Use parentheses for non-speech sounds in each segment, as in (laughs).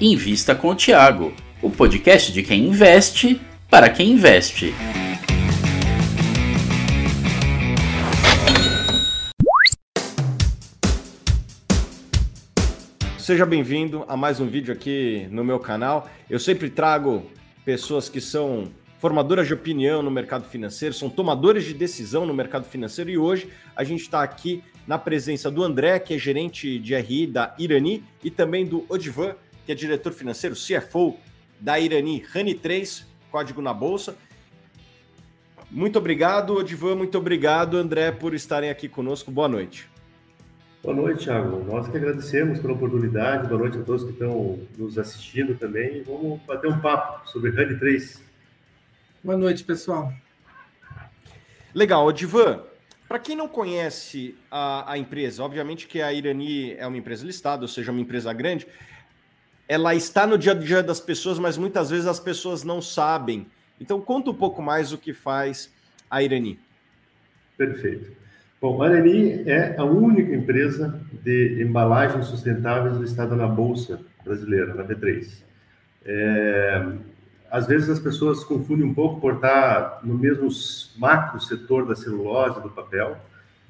Invista com o Tiago, o podcast de quem investe para quem investe. Seja bem-vindo a mais um vídeo aqui no meu canal. Eu sempre trago pessoas que são formadoras de opinião no mercado financeiro, são tomadores de decisão no mercado financeiro e hoje a gente está aqui na presença do André, que é gerente de RI da Irani, e também do Odivan, que é diretor financeiro, CFO da Irani Rani 3, código na bolsa. Muito obrigado, Odivan, muito obrigado, André, por estarem aqui conosco. Boa noite. Boa noite, Thiago. Nós que agradecemos pela oportunidade. Boa noite a todos que estão nos assistindo também. Vamos bater um papo sobre Rani 3. Boa noite, pessoal. Legal, Odivan. Para quem não conhece a, a, empresa, obviamente que a Irani é uma empresa listada, ou seja, uma empresa grande, ela está no dia a dia das pessoas, mas muitas vezes as pessoas não sabem. Então, conta um pouco mais o que faz a Irani. Perfeito. Bom, a Irani é a única empresa de embalagens sustentáveis listada na Bolsa Brasileira, na B3. É, às vezes as pessoas confundem um pouco por estar no mesmo macro setor da celulose, do papel,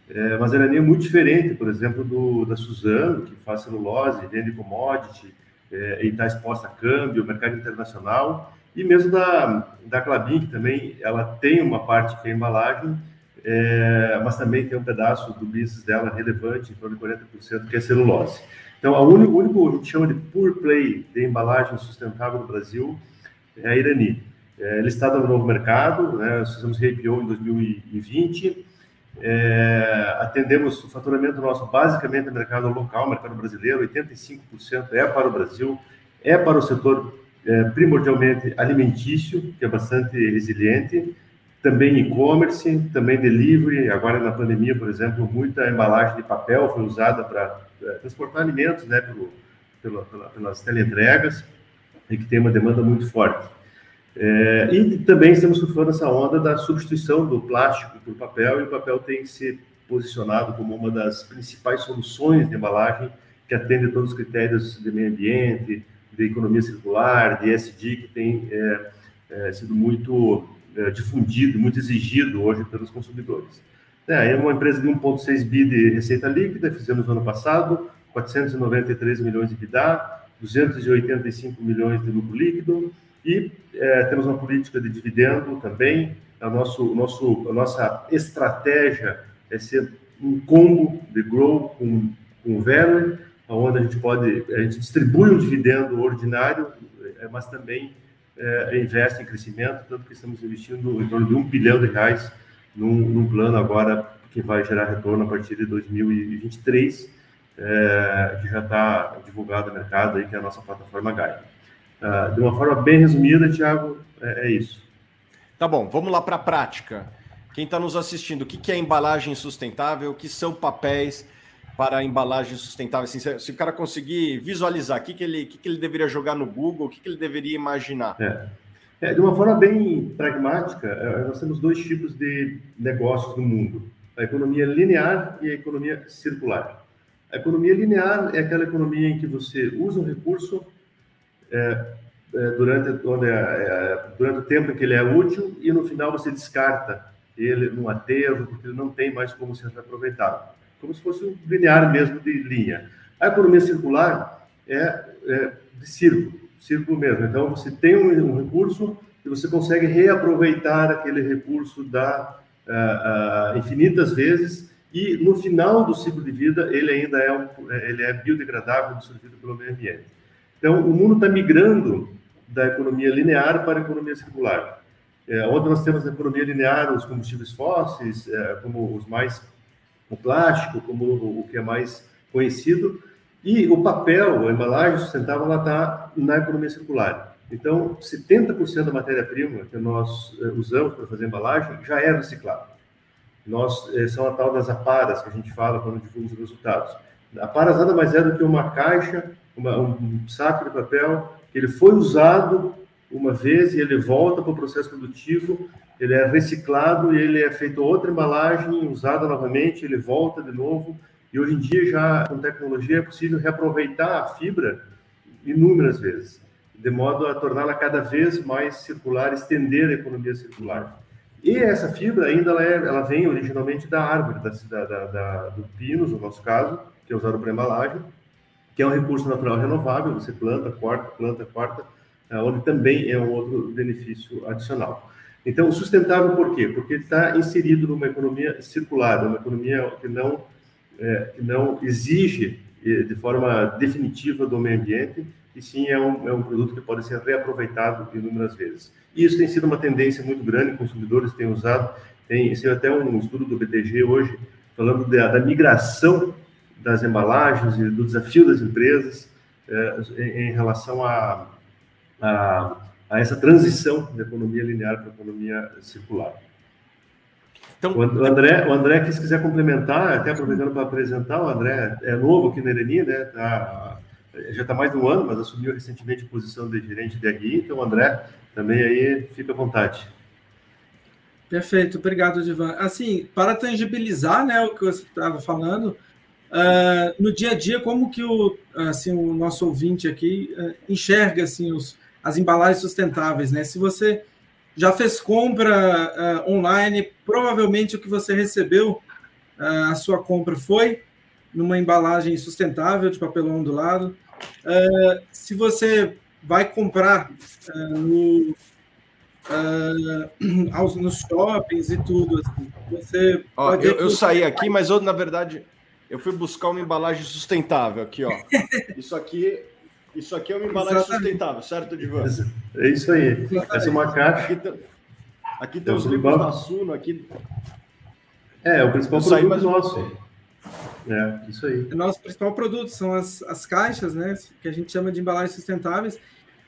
é, mas a Irani é muito diferente, por exemplo, do, da Suzano, que faz celulose, vende commodity, é, e está exposta a câmbio, mercado internacional, e mesmo da, da Clabin, que também ela tem uma parte que é embalagem, é, mas também tem um pedaço do business dela relevante, em torno de 40%, que é celulose. Então, a único, o único, a gente chama de pure play de embalagem sustentável no Brasil é a Irani. É, listada no novo mercado, né, nós fizemos RPO em 2020, é, atendemos o faturamento nosso basicamente no mercado local, mercado brasileiro, 85% é para o Brasil, é para o setor é, primordialmente alimentício, que é bastante resiliente, também e-commerce, também delivery. Agora na pandemia, por exemplo, muita embalagem de papel foi usada para é, transportar alimentos, né, pelo, pela, pela, pelas teleentregas, e que tem uma demanda muito forte. É, e também estamos surfando essa onda da substituição do plástico por papel, e o papel tem que ser posicionado como uma das principais soluções de embalagem que atende todos os critérios de meio ambiente, de economia circular, de ESG, que tem é, é, sido muito é, difundido, muito exigido hoje pelos consumidores. É, é uma empresa de 1,6 bi de receita líquida, fizemos no ano passado, 493 milhões de EBITDA, 285 milhões de lucro líquido, e é, temos uma política de dividendo também. A, nosso, nosso, a nossa estratégia é ser um combo de grow com, com value, onde a gente pode, a gente distribui um dividendo ordinário, é, mas também é, investe em crescimento, tanto que estamos investindo em torno de um bilhão de reais num, num plano agora que vai gerar retorno a partir de 2023, é, que já está divulgado no mercado, aí, que é a nossa plataforma Gaia. Uh, de uma forma bem resumida, Tiago, é, é, isso. Tá bom, vamos lá para a prática. Quem está nos assistindo, o que, que é embalagem sustentável? O que são papéis para embalagem sustentável? Assim, se, o cara conseguir visualizar, o que, que, ele, que, que ele deveria jogar no Google, o que, que ele deveria imaginar? É. É, de uma forma bem pragmática, é, nós temos dois tipos de negócios no mundo: a economia linear e a economia circular. A economia linear é aquela economia em que você usa um recurso é, é, durante, é, é, durante o tempo em que ele é útil e no final você descarta ele num aterro, porque ele não tem mais como ser aproveitado. Como se fosse um linear mesmo de linha. A economia circular é, é de círculo, círculo mesmo. Então, você tem um, um recurso e você consegue reaproveitar aquele recurso da, uh, uh, infinitas vezes e no final do ciclo de vida ele ainda é, um, ele é biodegradável, absorvido pelo meio ambiente. Então, o mundo está migrando da economia linear para a economia circular. É, onde nós temos na economia linear os combustíveis fósseis, é, como os mais o plástico, como o, o, que é mais conhecido, e o papel, a embalagem sustentável, ela está na economia circular. Então, 70% da matéria-prima que nós é, usamos para fazer embalagem já é reciclado. Nós, é, são a tal das aparas que a gente fala quando divulga os resultados. Aparas nada mais é do que uma caixa uma, um saco de papel ele foi usado uma vez e ele volta para o processo produtivo, ele é reciclado e ele é feito outra embalagem, usada novamente, ele volta de novo. E hoje em dia, já com tecnologia, é possível reaproveitar a fibra inúmeras vezes, de modo a torná-la cada vez mais circular, estender a economia circular. E essa fibra ainda ela, é, ela vem originalmente da árvore, da, da, da, do pinus, no nosso caso, que é usado para embalagem, que é um recurso natural renovável, você planta, corta, planta, corta, é, onde também é um outro benefício adicional. Então, sustentável por quê? Porque está inserido numa economia circular, uma economia que não, é, que não exige de forma definitiva do meio ambiente, e sim é um, é um produto que pode ser reaproveitado inúmeras vezes. E isso tem sido uma tendência muito grande, consumidores têm usado, tem sido até um estudo do BTG hoje, falando da, da migração das embalagens e do desafio das empresas é, em, em, relação a, a, a, essa transição da economia linear para a economia circular. Então, o André, o André, se quiser complementar, até aproveitando para apresentar, o André é novo aqui na Ereni, né? Tá, já está mais de um ano, mas assumiu recentemente a posição de gerente de RI, então, André, também aí fica à vontade. Perfeito, obrigado, Divan. Assim, para tangibilizar né, o que você estava falando, uh, no dia a dia, como que o, assim, o nosso ouvinte aqui uh, enxerga assim, os, as embalagens sustentáveis, né? Se você já fez compra uh, online, provavelmente o que você recebeu, a sua compra foi numa embalagem sustentável de papelão do lado. Uh, se você vai comprar no, (clears throat) aos, nos shoppings e tudo, assim, você ó, eu, eu saí aqui, mas eu, na verdade, eu fui buscar uma embalagem sustentável aqui, ó. Isso aqui isso aqui é uma embalagem Exatamente. sustentável, certo, Divan? É isso aí. Exatamente. Essa é uma caixa. Aqui, aqui tem é os livros da Suno, aqui. É, o principal produto mais nosso. É, isso aí. O nosso principal produto são as, as caixas, né? Que a gente chama de embalagens sustentáveis.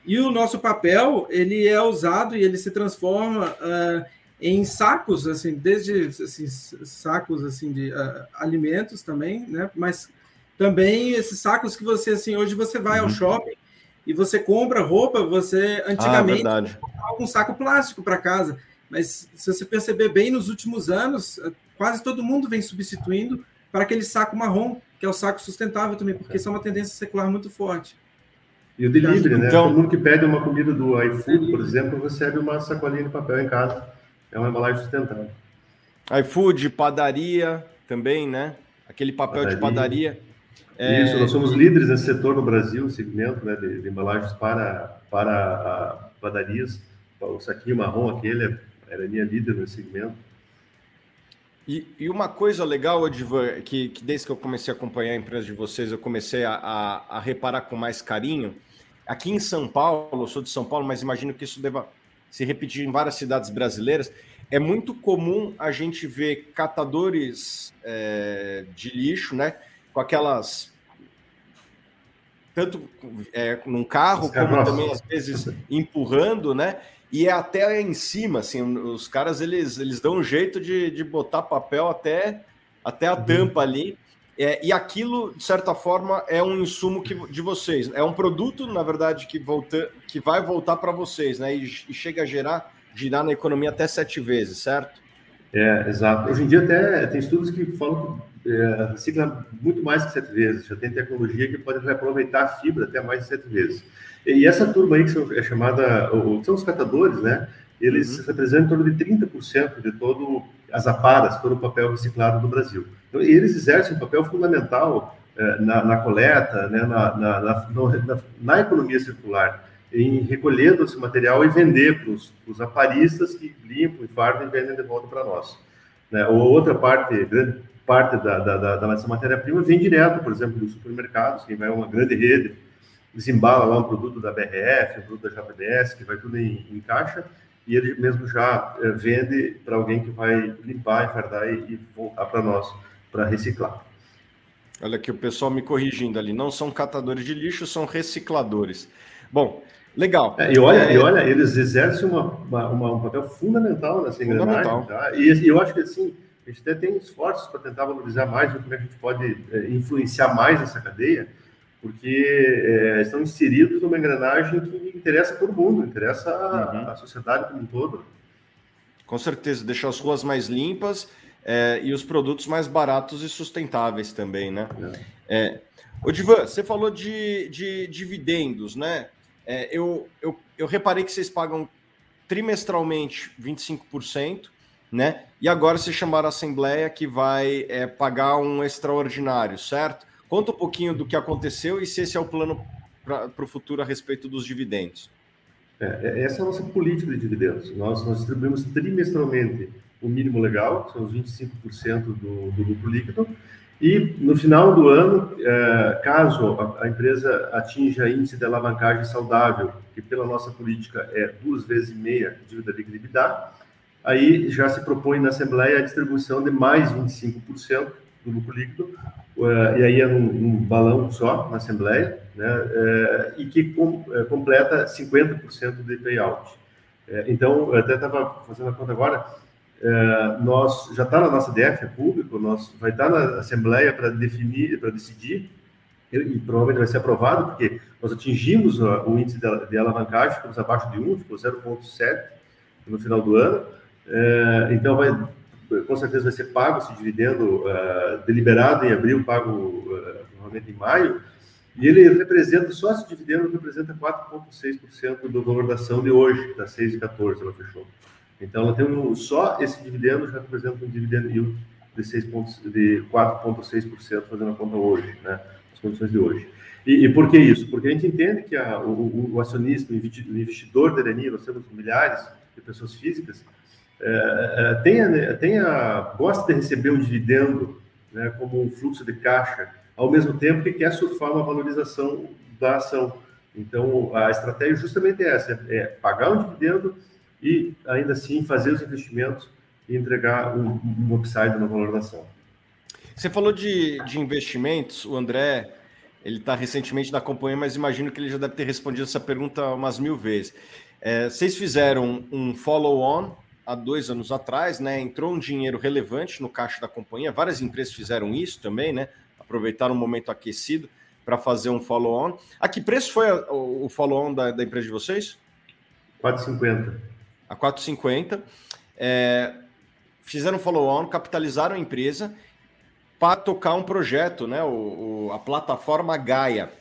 E o nosso papel, ele é usado e ele se transforma uh, em sacos, assim, desde assim, sacos assim de uh, alimentos também, né? Mas também esses sacos que você, assim, hoje você vai ao uhum. shopping e você compra roupa, você antigamente ah, comprava um saco plástico para casa. Mas se você perceber bem, nos últimos anos, quase todo mundo vem substituindo para aquele saco marrom, que é o saco sustentável também, porque isso é uma tendência secular muito forte. E o delivery, né? Então, Todo mundo que pede uma comida do iFood, por exemplo, recebe uma sacolinha de papel em casa. É uma embalagem sustentável. iFood, padaria também, né? Aquele papel padaria. de padaria. É... Isso, nós somos líderes nesse setor no Brasil, segmento né, de, de embalagens para, para padarias. O saquinho marrom aquele era minha líder nesse segmento. E, e, uma coisa legal, Edivan, que, que, desde que eu comecei a acompanhar a empresa de vocês, eu comecei a, a, a, reparar com mais carinho. Aqui em São Paulo, eu sou de São Paulo, mas imagino que isso deva se repetir em várias cidades brasileiras. É muito comum a gente ver catadores é, de lixo, né? Com aquelas tanto é, num carro, como também às vezes empurrando, né? E é até em cima, assim, os caras eles, eles dão um jeito de, de botar papel até, até a uhum. tampa ali. É, e aquilo, de certa forma, é um insumo que, de vocês. É um produto, na verdade, que, volta, que vai voltar para vocês, né? E, e, chega a gerar, girar na economia até sete vezes, certo? É, exato. Hoje em dia até tem estudos que falam é, recicla muito mais que sete vezes. Já tem tecnologia que pode reaproveitar a fibra até mais de sete vezes. E essa turma aí, que é chamada, são os catadores, né? Eles uhum. representam em torno de 30% de todo as aparas, todo o papel reciclado do Brasil. Então, eles exercem um papel fundamental é, na, na, coleta, né, na, na, na, economia circular, em recolher esse material e vender para os aparistas que limpam e fardam e vendem de volta para nós. Né? Ou outra parte, grande parte da, da, da, da matéria-prima vem direto, por exemplo, dos supermercados, quem vai a uma grande rede, desembala lá um produto da BRF, um produto da JBS, que vai tudo em, em caixa, e ele mesmo já é, vende para alguém que vai limpar, enfardar e, e voltar para nós, para reciclar. Olha aqui o pessoal me corrigindo ali, não são catadores de lixo, são recicladores. Bom, legal. É, e, olha, e olha, eles exercem uma, uma, uma, um papel fundamental nessa engrenagem. Tá? E, e eu acho que assim, a gente até tem esforços para tentar valorizar mais, como é que a gente pode é, influenciar mais essa cadeia, porque é, estão inseridos numa engrenagem que interessa todo mundo, interessa uhum. a, a, sociedade como um todo. Com certeza, deixar as ruas mais limpas é, e os produtos mais baratos e sustentáveis também, né? É. é Ô, Divan, você falou de, de dividendos, né? É, eu, eu, eu reparei que vocês pagam trimestralmente 25%, né? E agora vocês chamaram a Assembleia que vai é, pagar um extraordinário, certo? Conta um pouquinho do que aconteceu e se esse é o plano para o futuro a respeito dos dividendos. É, é, essa é a nossa política de dividendos. Nós, nós distribuímos trimestralmente o mínimo legal, que são os 25% do, do lucro líquido, e no final do ano, é, caso a, a, empresa atinja índice de alavancagem saudável, que pela nossa política é duas vezes e meia dívida líquida EBITDA, aí já se propõe na Assembleia a distribuição de mais 25% do lucro líquido, é, e aí é num, num, balão só na Assembleia, né, é, e que com, é, completa 50% de payout. Então, eu até estava fazendo a conta agora, nós já está na nossa DF, é público, nós vai estar tá na Assembleia para definir, para decidir, e, e, provavelmente vai ser aprovado, porque nós atingimos o, o índice de, de, alavancagem, ficamos abaixo de 1, ficou 0,7 no final do ano, então vai, com certeza vai ser pago esse dividendo uh, deliberado em abril, pago uh, em maio, e ele representa, só esse dividendo representa 4,6% do valor da ação de hoje, que está 6,14, ela fechou. Então, ela tem um, só esse dividendo já representa um dividendo yield de, de 4,6%, fazendo a conta hoje, né, as condições de hoje. E, e, por que isso? Porque a gente entende que a, o, o, acionista, o investidor da Ereni, nós temos milhares de pessoas físicas, é, é, tenha, tenha, gosta de receber um dividendo né, como um fluxo de caixa, ao mesmo tempo que quer surfar uma valorização da ação. Então, a estratégia justamente é essa, é pagar um dividendo e ainda assim fazer os investimentos e entregar um, um upside na valorização. Você falou de, de investimentos, o André, ele está recentemente na companhia, mas imagino que ele já deve ter respondido essa pergunta umas mil vezes. É, vocês fizeram um follow-on há dois anos atrás, né? Entrou um dinheiro relevante no caixa da companhia. Várias empresas fizeram isso também, né? Aproveitaram o um momento aquecido para fazer um follow-on. A que preço foi a, o follow-on da, da empresa de vocês? 4,50 a 4,50. É, fizeram follow-on, capitalizaram a empresa para tocar um projeto, né? O, o, a plataforma Gaia.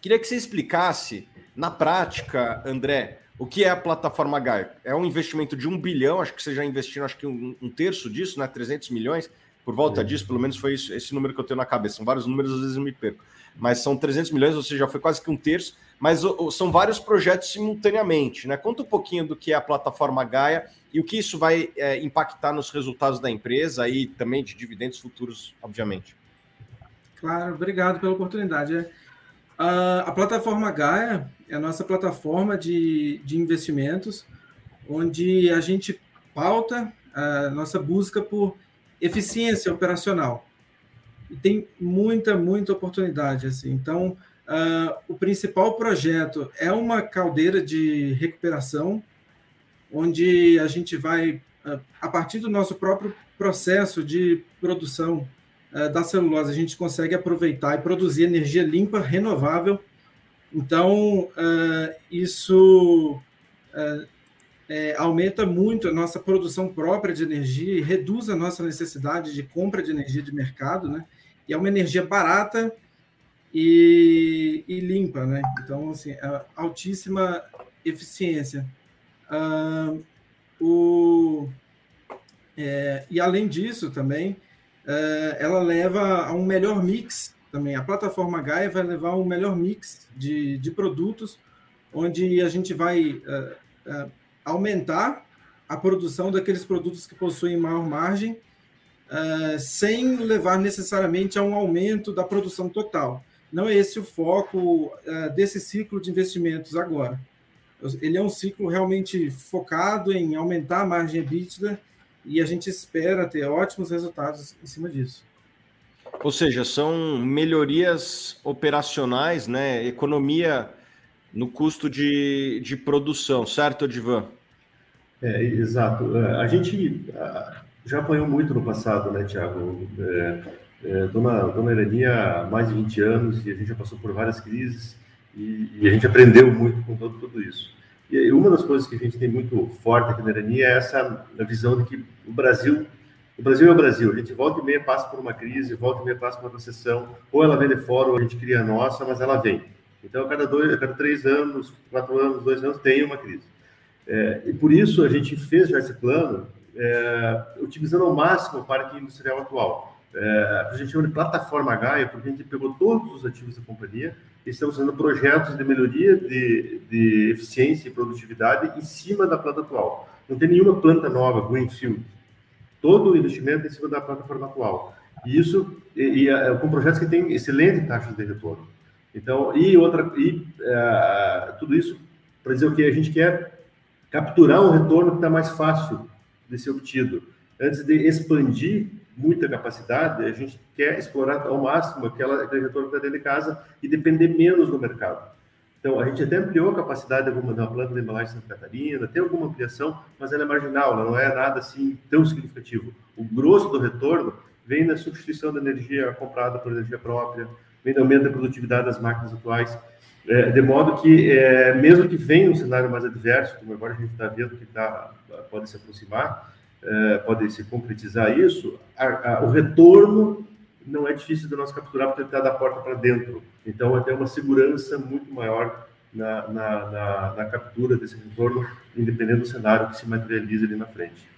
Queria que você explicasse, na prática, André, o que é a plataforma Gaia? É um investimento de um bilhão, acho que você já investiu acho que um, um terço disso, né? 300 milhões, por volta disso, pelo menos foi isso, esse número que eu tenho na cabeça. São vários números, às vezes eu me perco. Mas são 300 milhões, ou seja, foi quase que um terço mas são vários projetos simultaneamente. Né? Conta um pouquinho do que é a plataforma Gaia e o que isso vai é, impactar nos resultados da empresa e também de dividendos futuros, obviamente. Claro, obrigado pela oportunidade. A plataforma Gaia é a nossa plataforma de, de investimentos, onde a gente pauta a nossa busca por eficiência operacional. E tem muita, muita oportunidade. Assim. Então, Uh, o principal projeto é uma caldeira de recuperação, onde a gente vai, uh, a partir do nosso próprio processo de produção da celulose, a gente consegue aproveitar e produzir energia limpa, renovável. Então, isso é, aumenta muito a nossa produção própria de energia e reduz a nossa necessidade de compra de energia de mercado, né? E é uma energia barata e, e limpa, né? Então, assim, altíssima eficiência. O, é, e além disso, também, é, ela leva a um melhor mix também. A plataforma Gaia vai levar um melhor mix de, de produtos, onde a gente vai é, é aumentar a produção daqueles produtos que possuem maior margem, é, sem levar necessariamente a um aumento da produção total. Não é esse o foco desse ciclo de investimentos agora. Ele é um ciclo realmente focado em aumentar a margem EBITDA e a gente espera ter ótimos resultados em cima disso. Ou seja, são melhorias operacionais, né? Economia no custo de, de produção, certo, Edivan? É, exato. É, a gente já apanhou muito no passado, né, Tiago? É, é, dona, dona Eleni há mais de 20 anos e a gente já passou por várias crises e, e a gente aprendeu muito com todo, tudo isso. E uma das coisas que a gente tem muito forte aqui na Eleni é essa visão de que o Brasil O Brasil é o Brasil, a gente volta e meia passa por uma crise, volta e meia passa por uma recessão, ou ela vem de fora, ou a gente cria a nossa, mas ela vem. Então, a cada, dois, a cada três anos, quatro anos, dois anos, tem uma crise. É, e por isso a gente fez já esse plano, é, utilizando ao máximo o parque industrial atual. É, a gente chama de plataforma Gaia, porque a gente pegou todos os ativos da companhia e estamos fazendo projetos de melhoria de, de eficiência e produtividade em cima da planta atual. Não tem nenhuma planta nova, Greenfield. Todo o investimento é em cima da plataforma atual. E isso e, e, é, com projetos que têm excelentes taxas de retorno. Então, e outra, e é, tudo isso para dizer o que a gente quer capturar um retorno que está mais fácil de ser obtido. Antes de expandir muita capacidade, a gente quer explorar ao máximo aquela, aquele retorno que está dentro de casa e depender menos do mercado. Então, a gente até ampliou a capacidade alguma da planta de embalagem de Santa Catarina, tem alguma ampliação, mas ela é marginal, ela não é nada assim tão significativo. O grosso do retorno vem na substituição da energia comprada por energia própria, vem no aumento da produtividade das máquinas atuais, é, de modo que, é, mesmo que venha um cenário mais adverso, como agora a gente está vendo que tá, pode se aproximar, é, pode se concretizar isso, a, a, o retorno não é difícil de nós capturar porque ele está da porta para dentro. Então, é ter uma segurança muito maior na, na, na, na, captura desse retorno, independente do cenário que se materializa ali na frente.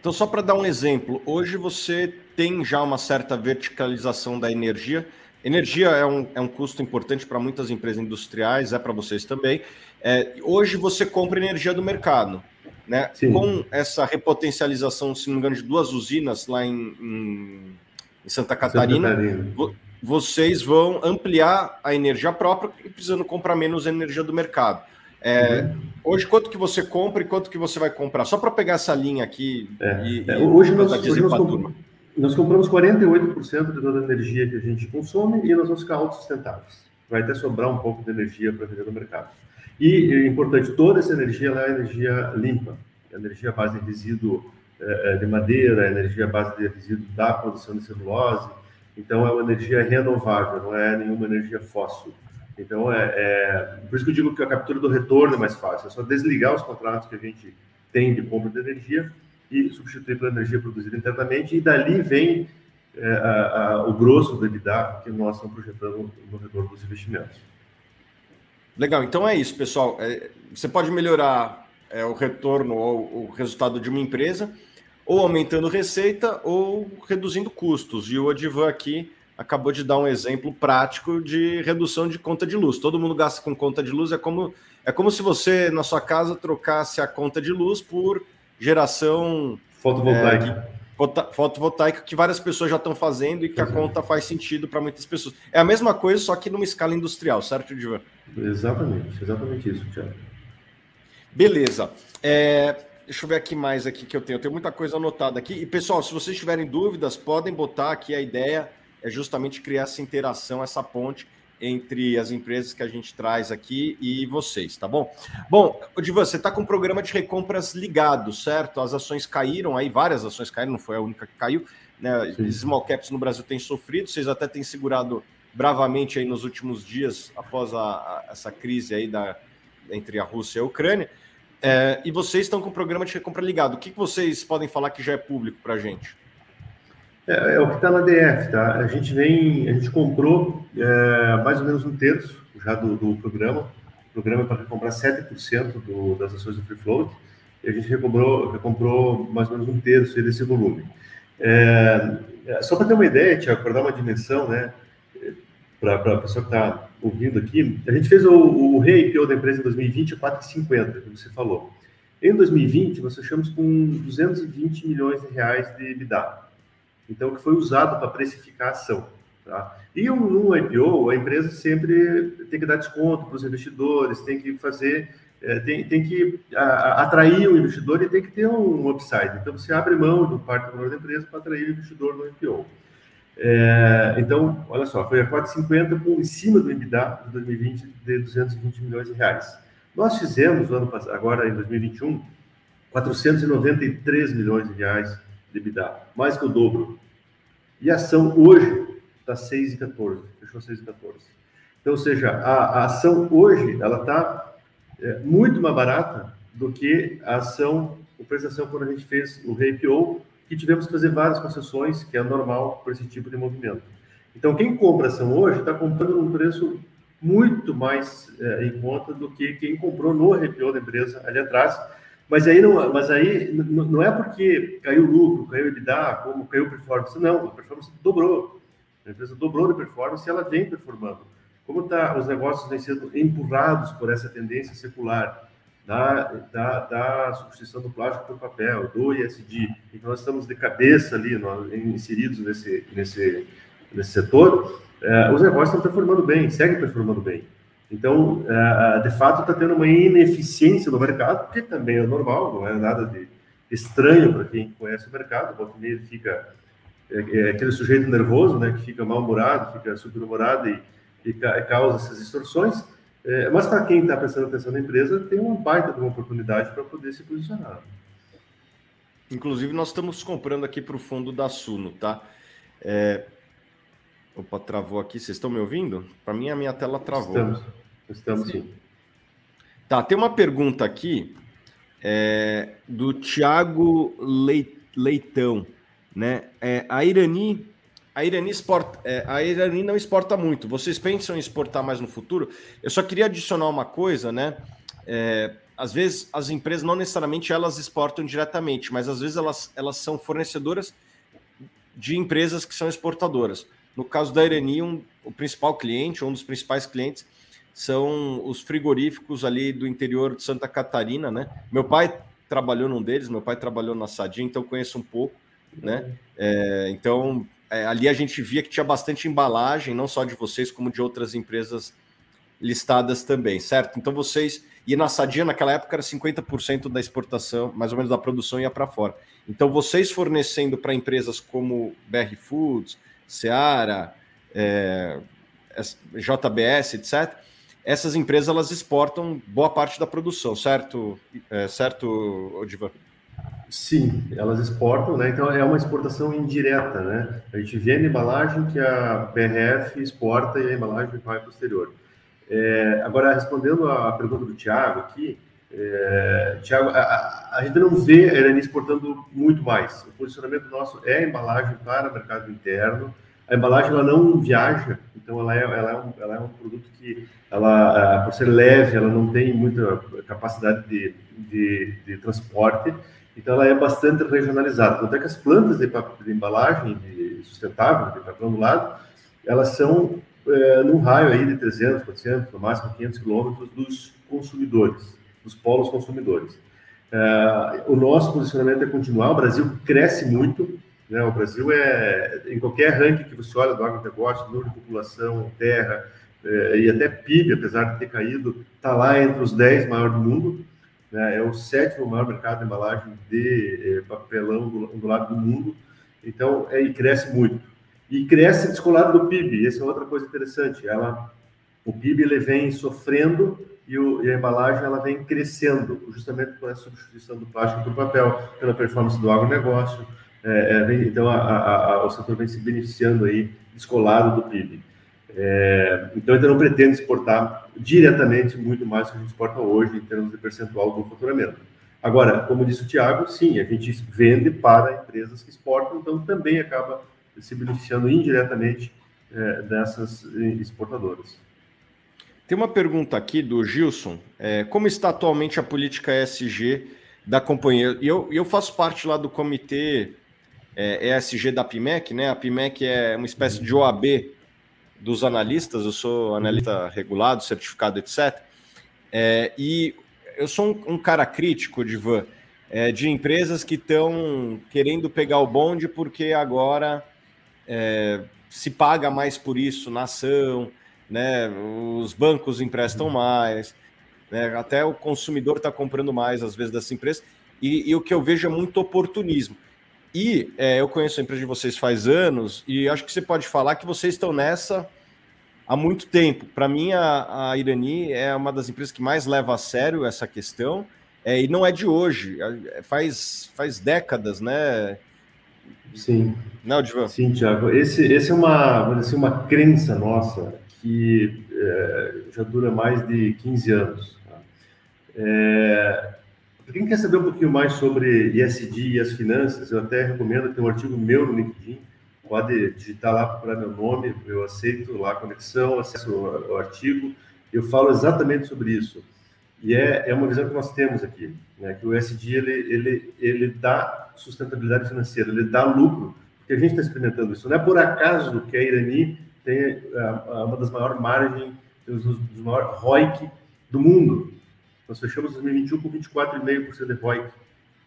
Então, só para dar um exemplo, hoje você tem já uma certa verticalização da energia. Energia é um, é um custo importante para muitas empresas industriais, é para vocês também. É, hoje você compra energia do mercado. Né? Com essa repotencialização, se não me engano, de duas usinas lá em, em, em Santa, Catarina, Santa Catarina, vocês vão ampliar a energia própria e precisando comprar menos energia do mercado. É, uhum. Hoje, quanto que você compra e quanto que você vai comprar? Só para pegar essa linha aqui é. e, é, hoje, nós, hoje nós, comp nós, compramos 48% de toda a energia que a gente consome e nós vamos ficar autossustentáveis. Vai até sobrar um pouco de energia para vender no mercado. E é importante, toda essa energia é energia limpa, é energia base de resíduo é, é, de madeira, é energia base de resíduo da produção de celulose. Então, é uma energia renovável, não é nenhuma energia fóssil. Então, é, é, por isso que eu digo que a captura do retorno é mais fácil. É só desligar os contratos que a gente tem de compra de energia e substituir pela energia produzida internamente. E dali vem é, a, a, o grosso do EBITDA que nós estamos projetando no retorno dos investimentos. Legal, então é isso, pessoal. É, você pode melhorar é, o retorno ou o resultado de uma empresa, ou aumentando receita, ou reduzindo custos. E o Odivan aqui acabou de dar um exemplo prático de redução de conta de luz. Todo mundo gasta com conta de luz, é como, é como se você, na sua casa, trocasse a conta de luz por geração fotovoltaica. É, fotovoltaica que várias pessoas já estão fazendo e que a uhum. conta faz sentido para muitas pessoas. É a mesma coisa, só que numa escala industrial, certo, Divan? Exatamente, exatamente isso, Tiago. Beleza. É, deixa eu ver aqui mais aqui que eu tenho. Eu tenho muita coisa anotada aqui. E, pessoal, se vocês tiverem dúvidas, podem botar aqui a ideia é justamente criar essa interação, essa ponte entre as empresas que a gente traz aqui e vocês, tá bom? Bom, Divan, você está com o programa de recompras ligado, certo? As ações caíram aí, várias ações caíram, não foi a única que caiu, né? Small caps no Brasil têm sofrido, vocês até têm segurado bravamente aí nos últimos dias após a, a, essa crise aí da, entre a Rússia e a Ucrânia. É, e vocês estão com o programa de recompra ligado. O que, que vocês podem falar que já é público para a gente? É, é, o que está na DF, tá? A gente vem, a gente comprou é, mais ou menos um terço já do, do programa. O programa é para comprar 7% do, das ações do Free Float, e a gente recomprou, recomprou mais ou menos um terço desse volume. É, é só para ter uma ideia, Tiago, para dar uma dimensão, né, para a pessoa que está ouvindo aqui, a gente fez o, o re-IPO da empresa em 2020 a 4,50, como você falou. Em 2020, nós fechamos com 220 milhões de reais de EBITDA. Então, que foi usado para precificar a ação. Tá? E um, IPO, a empresa sempre tem que dar desconto para os investidores, tem que fazer, é, tem, tem que a, atrair o investidor e tem que ter um, um upside. Então, você abre mão do parte do valor da empresa para atrair o investidor no IPO. É, então, olha só, foi a 4,50 com em cima do EBITDA de 2020 de 220 milhões de reais. Nós fizemos, ano agora em 2021, 493 milhões de reais de EBITDA, mais que o dobro. E a ação hoje está 6,14, fechou 6,14. Então, ou seja, a, a ação hoje ela está é, muito mais barata do que a ação, o preço da ação quando a gente fez o REIPO, e tivemos que fazer várias concessões, que é normal para esse tipo de movimento. Então, quem compra ação hoje está comprando num preço muito mais é, em conta do que quem comprou no RPO da empresa ali atrás. Mas aí não, mas aí não é porque caiu o lucro, caiu o EBITDA, como caiu a performance. Não, a performance dobrou. A empresa dobrou de performance e ela vem performando. Como tá, os negócios vêm sendo empurrados por essa tendência secular da, da, da substituição do plástico por papel, do ISD, e que nós estamos de cabeça ali, nós, inseridos nesse, nesse, nesse setor, é, os negócios estão performando bem, seguem performando bem. Então, é, de fato, está tendo uma ineficiência no mercado, que também é normal, não é nada de estranho para quem conhece o mercado. O meio fica é, é, aquele sujeito nervoso, né, que fica mal-humorado, fica super-humorado e, e, causa essas distorções. É, mas para quem está prestando atenção na empresa, tem uma baita de uma oportunidade para poder se posicionar. Inclusive, nós estamos comprando aqui para o fundo da Suno, tá? É... Opa, travou aqui. Vocês estão me ouvindo? Para mim, a minha tela travou. Estamos, estamos sim. Tá, tem uma pergunta aqui é, do Tiago Leitão, né? É, a Irani a Irani, exporta, é, a Irani não exporta muito. Vocês pensam em exportar mais no futuro? Eu só queria adicionar uma coisa, né? É, às vezes as empresas não necessariamente elas exportam diretamente, mas às vezes elas, elas são fornecedoras de empresas que são exportadoras. No caso da Irani, um, o principal cliente, um dos principais clientes, são os frigoríficos ali do interior de Santa Catarina, né? Meu pai trabalhou num deles, meu pai trabalhou na Sadia, então conheço um pouco, né? É, então é, ali a gente via que tinha bastante embalagem, não só de vocês, como de outras empresas listadas também, certo? Então vocês. E na Sadia, naquela época, era 50% da exportação, mais ou menos da produção, ia para fora. Então vocês fornecendo para empresas como BR Foods, Seara, é, JBS, etc., essas empresas elas exportam boa parte da produção, certo, é, certo, Odivan? Sim, elas exportam, né? Então é uma exportação indireta, né? A gente a embalagem que a BRF exporta e a embalagem vai para o exterior. É, agora, respondendo à pergunta do Tiago aqui, é, Tiago, a, a, gente não vê a Irani exportando muito mais. O posicionamento nosso é a embalagem para o mercado interno. A embalagem ela não viaja, então ela é, ela é, um, ela é um produto que, ela, por ser leve, ela não tem muita capacidade de, de, de transporte. Então, ela é bastante regionalizada. Tanto é que as plantas de, de embalagem de sustentável, de papel lado, elas são é, num raio aí de 300, 400, no máximo 500 quilômetros dos consumidores, dos polos consumidores. É, o nosso posicionamento é continuar. O Brasil cresce muito. Né? O Brasil é, em qualquer ranking que você olha do agronegócio, número de população, terra é, e até PIB, apesar de ter caído, está lá entre os 10 maiores do mundo né? é o sétimo maior mercado de embalagem de eh, papelão do, do, lado do mundo, então é, e cresce muito. E cresce descolado do PIB, essa é outra coisa interessante, ela, o PIB ele vem sofrendo e, o, e a embalagem ela vem crescendo, justamente por essa substituição do plástico por papel, pela performance do agronegócio, é, é, então a, a, a, o setor vem se beneficiando aí descolado do PIB. É, então, ainda não pretende exportar diretamente muito mais do que a gente exporta hoje, em termos de percentual do faturamento. Agora, como disse o Tiago, sim, a gente vende para empresas que exportam, então também acaba se beneficiando indiretamente é, dessas exportadoras. Tem uma pergunta aqui do Gilson: é, como está atualmente a política ESG da companhia? E eu, eu faço parte lá do comitê é, ESG da PIMEC, né? A PIMEC é uma espécie de OAB dos analistas, eu sou analista regulado, certificado, etc. É, e eu sou um, um cara crítico, Divan, é, de empresas que estão querendo pegar o bonde porque agora é, se paga mais por isso na ação, né? os bancos emprestam mais, né? até o consumidor está comprando mais, às vezes, dessas empresas, e, e o que eu vejo é muito oportunismo. E é, eu conheço a empresa de vocês faz anos e acho que você pode falar que vocês estão nessa há muito tempo. Para mim, a, a, Irani é uma das empresas que mais leva a sério essa questão é, e não é de hoje, é, faz, faz décadas, né? Sim. Não, Divan? Sim, Tiago. Esse, esse é uma, dizer, uma crença nossa que é, já dura mais de 15 anos. Tá? Quem quer saber um pouquinho mais sobre ISD e as finanças, eu até recomendo, tem um artigo meu no LinkedIn, pode digitar lá, procurar meu nome, eu aceito lá a conexão, acesso o artigo, eu falo exatamente sobre isso. E é, é uma visão que nós temos aqui, né? que o ESG ele, ele, ele dá sustentabilidade financeira, ele dá lucro, porque a gente está experimentando isso. Não é por acaso que a Irani tem uma das maiores margens, dos, dos maiores ROIC do mundo. Nós fechamos 2021 com 24,5% de ROIC.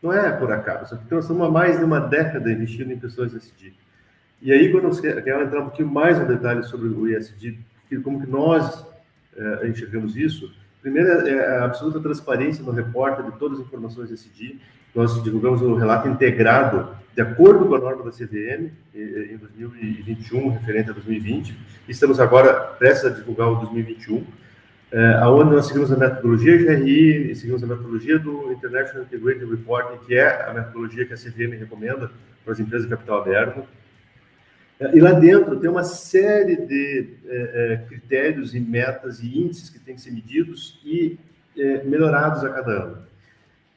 Não é por acaso, porque nós estamos há mais de uma década investindo em pessoas ESG. E aí, quando eu quero entrar um pouquinho mais no detalhe sobre o ESG, como que nós é, enxergamos isso, primeiro é, é a absoluta transparência no repórter de todas as informações ESG. Nós divulgamos o um relato integrado de acordo com a norma da CVM em 2021, referente a 2020. Estamos agora prestes a divulgar o 2021, é, aonde nós seguimos a metodologia GRI seguimos a metodologia do International Integrated Reporting, que é a metodologia que a CVM recomenda para as empresas de capital aberto. É, e lá dentro tem uma série de é, é, critérios e metas e índices que têm que ser medidos e é, melhorados a cada ano.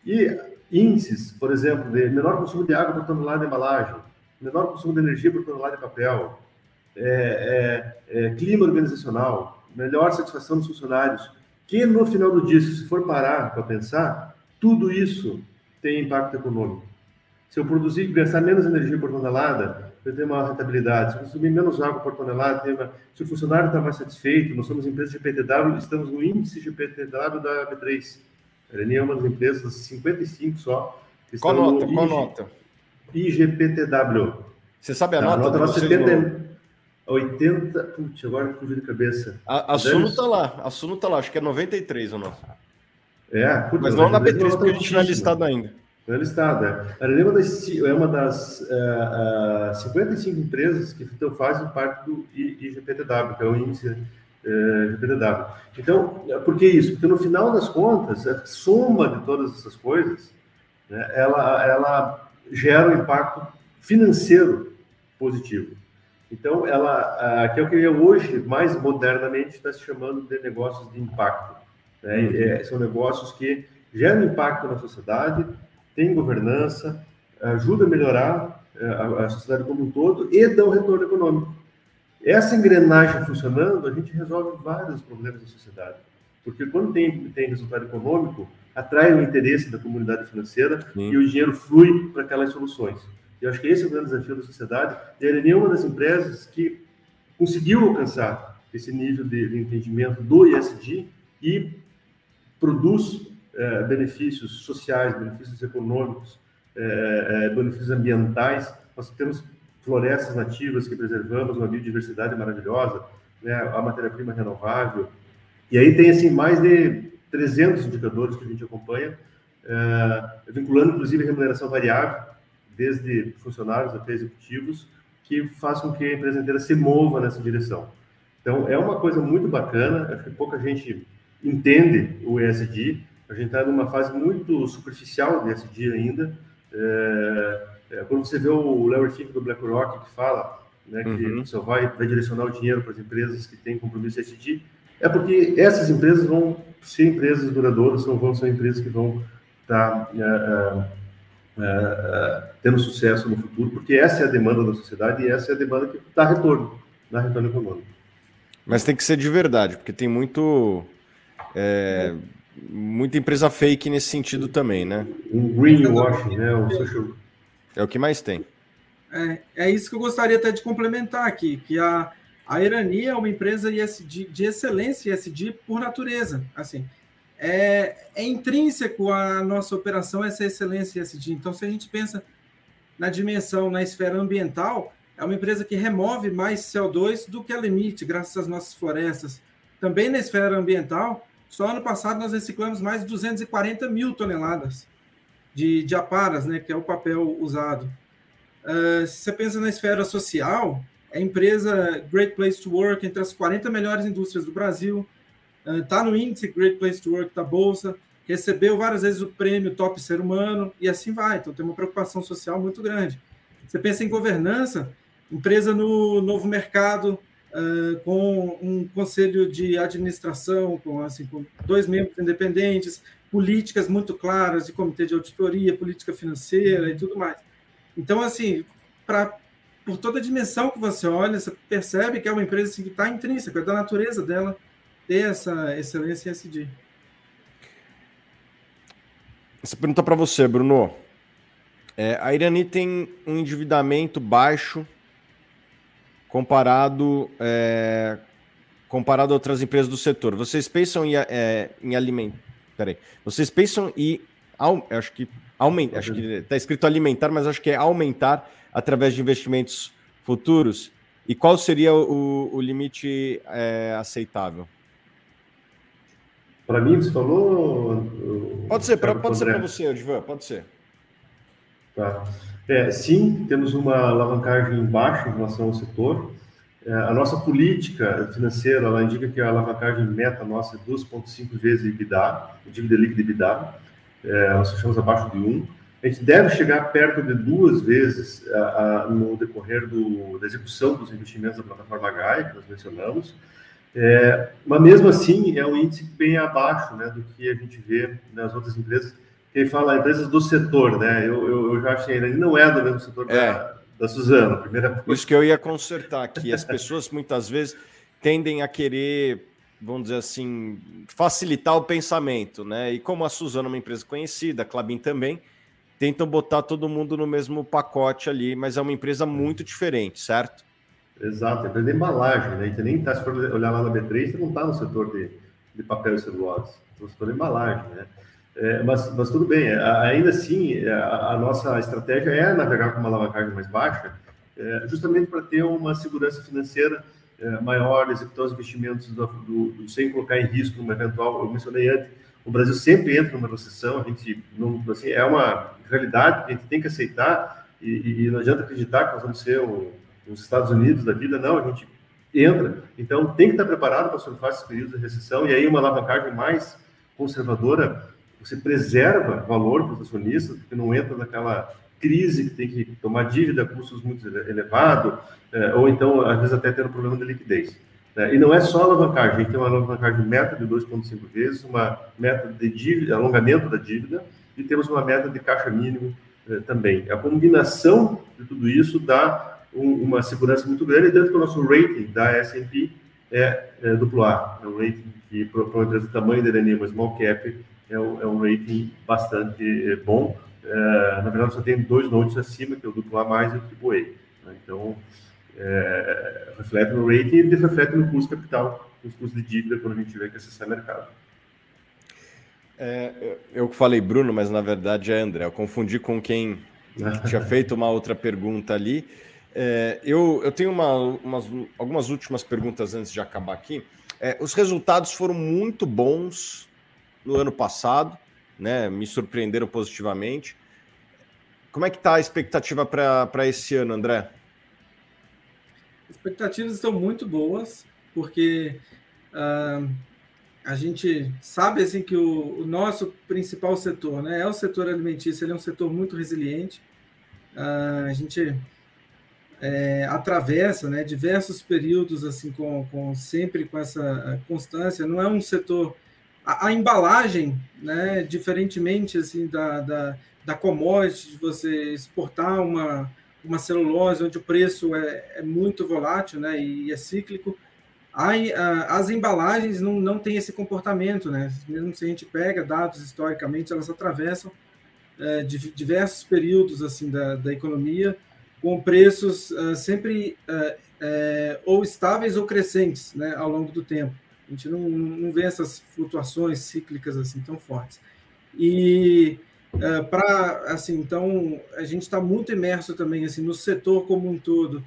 E índices, por exemplo, de menor consumo de água por tonelada de embalagem, menor consumo de energia por tonelada de papel, é, clima organizacional, melhor satisfação dos funcionários, que no final do dia, se for parar para pensar, tudo isso tem impacto econômico. Se eu produzir e gastar menos energia por tonelada, eu tenho maior rentabilidade. Se eu consumir menos água por tonelada, uma... se o funcionário está mais satisfeito, nós somos empresa de PTW, estamos no índice de PTW da B3. A Eleni é uma das empresas, 55 só. Qual nota? Qual IG... nota? IGPTW. Você sabe a, a nota? A nota 70, 80. Putz, agora fugiu de cabeça. A, a Suno está lá. A Suno está lá. Acho que é 93 o nosso. É, mas não na B3, porque a gente não é listado ainda. Não é listado, é. A é uma das, é uma das uh, uh, 55 empresas que então, fazem parte do IGPTW, que é o índice uh, IGPTW. Então, por que isso? Porque no final das contas, a soma de todas essas coisas, né, ela, ela gera um impacto financeiro positivo. Então, ela, que é o que hoje, mais modernamente, está se chamando de negócios de impacto. Né? É, são negócios que geram impacto na sociedade, têm governança, ajuda a melhorar é, a, sociedade como um todo e dão retorno econômico. Essa engrenagem funcionando, a gente resolve vários problemas da sociedade. Porque quando tem, tem resultado econômico, atrai o interesse da comunidade financeira Sim. e o dinheiro flui para aquelas soluções. Eu acho que esse é o grande desafio da sociedade. E a é uma das empresas que conseguiu alcançar esse nível de, de entendimento do ISD e produz é, benefícios sociais, benefícios econômicos, é, é, benefícios ambientais. Nós temos florestas nativas que preservamos, uma biodiversidade maravilhosa, né, a matéria-prima renovável. E aí tem assim mais de 300 indicadores que a gente acompanha, vinculando inclusive remuneração variável, desde funcionários até executivos, que faz com que a empresa inteira se mova nessa direção. Então, é uma coisa muito bacana, acho que pouca gente entende o ESG, a gente está numa fase muito superficial do ESG ainda. É, é, quando você vê o Larry Fink do BlackRock que fala né, que uhum. só vai, vai direcionar o dinheiro para as empresas que têm compromisso ESG, é porque essas empresas vão ser empresas duradouras, não vão ser empresas que vão estar tá, é, é uh, tendo sucesso no futuro, porque essa é a demanda da sociedade e essa é a demanda que dá retorno, dá retorno econômico. Mas tem que ser de verdade, porque tem muito. É, muita empresa fake nesse sentido também, né? Um greenwashing, né? Um social... É o que mais tem. É, é isso que eu gostaria até de complementar aqui, que a, a Irani é uma empresa ISD, de excelência ISD por natureza. Assim, é, é intrínseco à nossa operação essa excelência ESG. Então, se a gente pensa na dimensão, na esfera ambiental, é uma empresa que remove mais CO2 do que a limite, graças às nossas florestas. Também na esfera ambiental, só ano passado nós reciclamos mais de 240 mil toneladas de, de aparas, né, que é o papel usado. Uh, se você pensa na esfera social, a empresa Great Place to Work, entre as 40 melhores indústrias do Brasil, está ah, no índice Great Place to Work da Bolsa, recebeu várias vezes o prêmio Top Ser Humano e assim vai. Então tem uma preocupação social muito grande. Você pensa em governança, empresa no novo mercado, uh, com um conselho de administração, com, assim, com dois membros independentes, políticas muito claras de comitê de auditoria, política financeira e tudo mais. Então, assim, para por toda a dimensão que você olha, você percebe que é uma empresa assim, que está intrínseca, é da natureza dela ter essa excelência em SD. Essa pergunta para você, Bruno. É, a Irani tem um endividamento baixo comparado, é, comparado a outras empresas do setor. Vocês pensam em, é, em alimentar. Peraí. Vocês pensam em. Acho que aumentar. Acho que está escrito alimentar, mas acho que é aumentar através de investimentos futuros? E qual seria o, o limite é, aceitável? Para mim, você falou. Pode ser, pra, pode ser para você, Edvan, pode ser. Tá. É, sim, temos uma alavancagem baixa em relação ao setor. É, a nossa política financeira ela indica que a alavancagem meta nossa é 2,5 vezes EBITDA, dívida líquida EBITDA. É, nós fechamos abaixo de 1 a gente deve chegar perto de duas vezes no decorrer do, da execução dos investimentos da plataforma GAI, que nós mencionamos, é, mas mesmo assim é um índice bem abaixo né, do que a gente vê nas outras empresas. Quem fala empresas do setor, né? Eu, eu, eu já achei, ele não é do mesmo setor é. da, da Suzano, primeira coisa. Isso que eu ia consertar aqui. As pessoas muitas vezes tendem a querer, vamos dizer assim, facilitar o pensamento, né? E como a Suzano é uma empresa conhecida, a Clabin também, tentam botar todo mundo no mesmo pacote ali, mas é uma empresa muito diferente, certo? Exato, é de embalagem, né? Gente nem tá, se for olhar lá na B3, você não está no setor de, de papel e celulose, está no setor de embalagem, né? É, mas, mas tudo bem, ainda assim, a, a, nossa estratégia é navegar com uma alavancagem mais baixa, é, justamente para ter uma segurança financeira é, maior, executar os investimentos do, do, do, sem colocar em risco uma eventual, eu mencionei antes, o Brasil sempre entra numa recessão, a gente não, assim, é uma realidade que a gente tem que aceitar e, e não adianta acreditar que nós vamos ser os Estados Unidos da vida, não, a gente entra, então tem que estar preparado para surfar esses períodos de recessão e aí uma alavancagem mais conservadora, você preserva valor para os acionistas, porque não entra naquela crise que tem que tomar dívida a custos muito elevados, é, ou então, às vezes, até tendo problema de liquidez. Né? E não é só alavancagem, a gente tem uma alavancagem meta de 2,5 vezes, uma meta de dívida, alongamento da dívida, e temos uma meta de caixa mínimo eh, também. A combinação de tudo isso dá um, uma segurança muito grande, tanto que o nosso rating da S&P é, é duplo A, é um rating que, para uma empresa do tamanho da Erenema Small Cap, é um, é um rating bastante eh, bom. É, na verdade, só tem dois notes acima, que é o duplo A mais e o triple A. Né? Então, é, reflete no rating e reflete no custo capital, nos custos de dívida quando a gente tiver que acessar mercado. É, eu falei Bruno, mas na verdade é André. Eu confundi com quem (laughs) tinha feito uma outra pergunta ali. É, eu, eu tenho uma, umas, algumas últimas perguntas antes de acabar aqui. É, os resultados foram muito bons no ano passado, né? Me surpreenderam positivamente. Como é que está a expectativa para esse ano, André? As expectativas estão muito boas, porque uh, a gente sabe assim que o, o, nosso principal setor né, é o setor alimentício, ele é um setor muito resiliente. Uh, a gente é, atravessa né, diversos períodos assim com, com, sempre com essa constância. Não é um setor a, a embalagem, né, diferentemente assim da, da, da commodity de você exportar uma uma celulose onde o preço é, é muito volátil né, e é cíclico, aí, as embalagens não, não têm esse comportamento. Né? Mesmo se a gente pega dados historicamente, elas atravessam é, diversos períodos assim da, da economia com preços uh, sempre uh, ou estáveis ou crescentes né, ao longo do tempo. A gente não, não vê essas flutuações cíclicas assim tão fortes. E Uh, para assim, então a gente está muito imerso também assim no setor como um todo,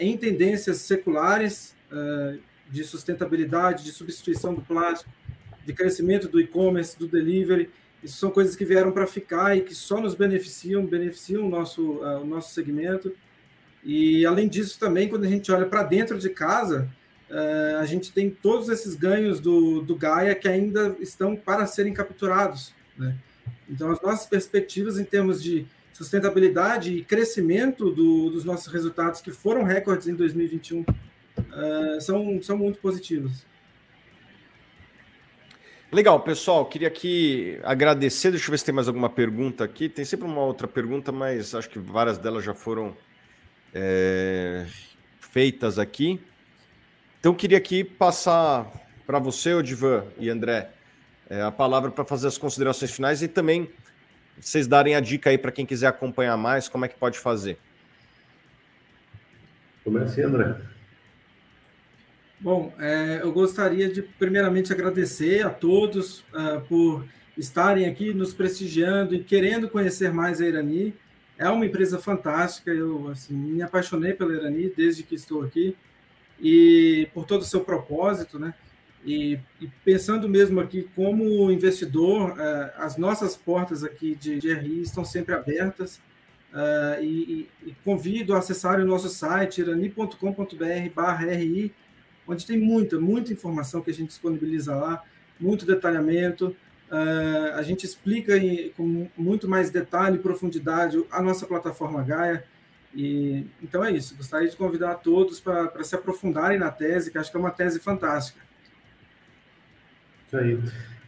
em tendências seculares de sustentabilidade, de substituição do plástico, de crescimento do e-commerce, do delivery. Isso são coisas que vieram para ficar e que só nos beneficiam, beneficiam o nosso, o nosso segmento. E além disso também, quando a gente olha para dentro de casa, a gente tem todos esses ganhos do, do Gaia que ainda estão para serem capturados, né? Então, as nossas perspectivas em termos de sustentabilidade e crescimento do, dos nossos resultados, que foram recordes em 2021, uh, ah, são, são muito positivos. Legal, pessoal. Queria aqui agradecer. Deixa eu ver se tem mais alguma pergunta aqui. Tem sempre uma outra pergunta, mas acho que várias delas já foram é, feitas aqui. Então, queria aqui passar para você, Odivan e André, é, a palavra para fazer as considerações finais e também vocês darem a dica aí para quem quiser acompanhar mais, como é que pode fazer. Comece, André. Bom, é, eu gostaria de primeiramente agradecer a todos uh, por estarem aqui nos prestigiando e querendo conhecer mais a Irani. É uma empresa fantástica, eu assim, me apaixonei pela Irani desde que estou aqui e por todo o seu propósito, né? E, e pensando mesmo aqui como investidor, uh, as nossas portas aqui de, de RI estão sempre abertas uh, e, e, convido a acessar o nosso site irani.com.br/ri onde tem muita, muita informação que a gente disponibiliza lá, muito detalhamento. Uh, a gente explica em, com muito mais detalhe e profundidade a nossa plataforma Gaia. E, então é isso. Gostaria de convidar todos para se aprofundarem na tese, que acho que é uma tese fantástica. Isso aí.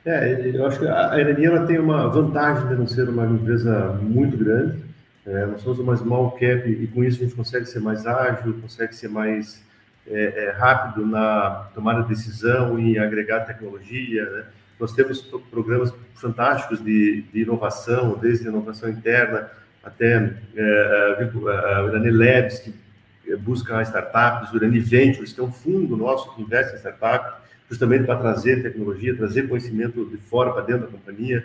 É, eu acho que a Irani ela tem uma vantagem de não ser uma empresa muito grande. É, nós somos uma small cap e com isso a gente consegue ser mais ágil, consegue ser mais é, é, rápido na tomada de decisão e agregar tecnologia. Né? Nós temos programas fantásticos de, de, inovação, desde inovação interna até é, é a, Urani Labs, que busca startups, Urani Ventures, que é um fundo nosso que investe em startups, justamente para trazer tecnologia, trazer conhecimento de fora para dentro da companhia,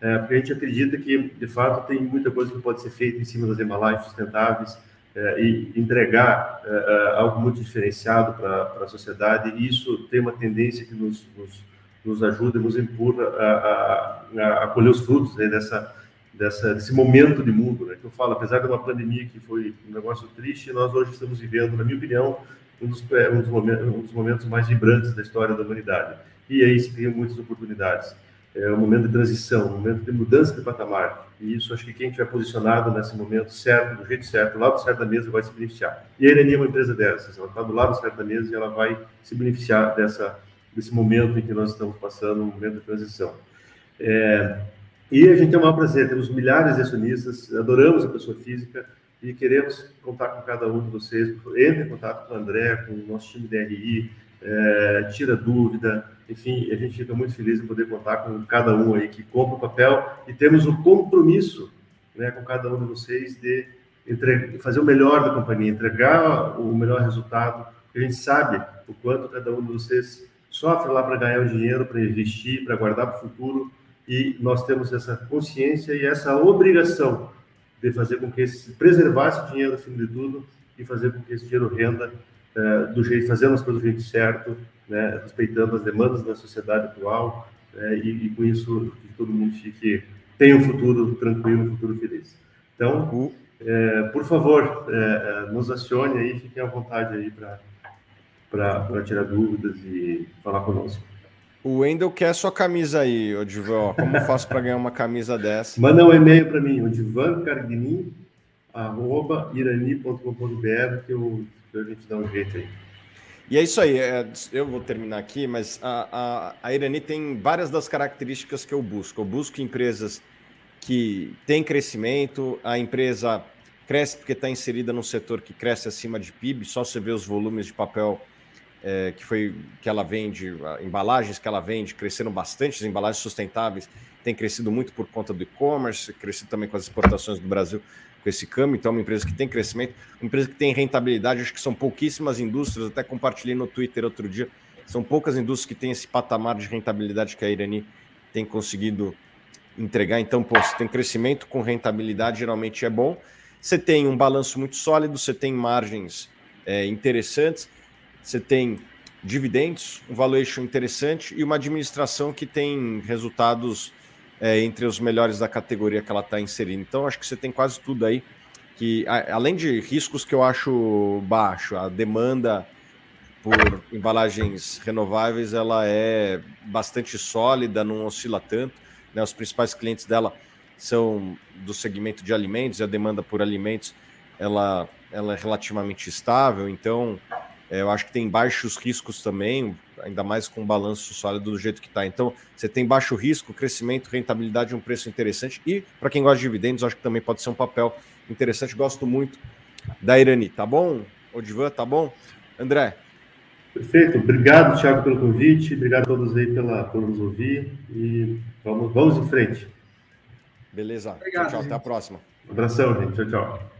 é, porque a gente acredita que, de fato, tem muita coisa que pode ser feita em cima das embalagens sustentáveis, é, e entregar é, é, algo muito diferenciado para a sociedade, e isso tem uma tendência que nos, nos, nos ajuda, nos empurra a, a, a colher os frutos né, dessa, dessa, desse momento de mundo. Né, que eu falo, apesar de uma pandemia que foi um negócio triste, nós hoje estamos vivendo, na minha opinião, um dos, um dos, momentos, um dos momentos mais vibrantes da história da humanidade. E aí se criam muitas oportunidades é um momento de transição, um momento de mudança de patamar. E isso acho que quem estiver posicionado nesse momento certo, do jeito certo, do lado certo da mesa, vai se beneficiar. E a Irani é uma empresa dessas, ela está do lado certo da mesa e ela vai se beneficiar dessa, desse momento em que nós estamos passando, um momento de transição. É, e a gente tem o maior prazer, temos milhares de acionistas, adoramos a pessoa física e queremos contar com cada um de vocês. Entre em contato com o André, com o nosso time de RI, é, tira dúvida, enfim, a gente fica muito feliz em poder contar com cada um aí que compra o papel e temos o compromisso né, com cada um de vocês de entre, fazer o melhor da companhia, entregar o melhor resultado. A gente sabe o quanto cada um de vocês sofre lá para ganhar o dinheiro, para investir, para guardar para o futuro e nós temos essa consciência e essa obrigação de fazer com que esse, preservar esse dinheiro acima de tudo e fazer com que esse dinheiro renda é, do jeito, fazendo as coisas do jeito certo, né, respeitando as demandas da sociedade atual, é, e, e, com isso que todo mundo fique tenha um futuro tranquilo, um futuro feliz. Então, é, por favor, é, é, nos acione aí, fiquem à vontade aí para tirar dúvidas e falar conosco. O Wendel quer sua camisa aí, Odivan. Como faço para ganhar uma camisa dessa? Manda um e-mail para mim, odivancarguinin.irani.com.br, que eu, que a gente dá um jeito aí. E é isso aí, é, eu vou terminar aqui, mas a, a, a Irani tem várias das características que eu busco. Eu busco empresas que têm crescimento, a empresa cresce porque está inserida num setor que cresce acima de PIB, só você vê os volumes de papel é, que foi que ela vende, embalagens que ela vende, cresceram bastante, as embalagens sustentáveis têm crescido muito por conta do e-commerce, crescido também com as exportações do Brasil com esse câmbio, então é uma empresa que tem crescimento, uma empresa que tem rentabilidade, acho que são pouquíssimas indústrias, até compartilhei no Twitter outro dia, são poucas indústrias que têm esse patamar de rentabilidade que a Irani tem conseguido entregar, então, pô, você tem crescimento com rentabilidade, geralmente é bom, você tem um balanço muito sólido, você tem margens é, interessantes, você tem dividendos, um valuation interessante e uma administração que tem resultados é, entre os melhores da categoria que ela está inserindo. Então, acho que você tem quase tudo aí. Que, além de riscos que eu acho baixo, a demanda por embalagens renováveis ela é bastante sólida, não oscila tanto. Né? Os principais clientes dela são do segmento de alimentos, e a demanda por alimentos ela, ela é relativamente estável, então eu acho que tem baixos riscos também, ainda mais com o balanço sólido do jeito que está. Então, você tem baixo risco, crescimento, rentabilidade, um preço interessante. E, para quem gosta de dividendos, acho que também pode ser um papel interessante. Gosto muito da Irani, tá bom? Odivan, tá bom? André. Perfeito. Obrigado, Thiago, pelo convite. Obrigado a todos aí pela, por nos ouvir. E vamos, vamos em frente. Beleza. Obrigado, tchau, tchau. Até a próxima. Um abração, gente. Tchau, tchau.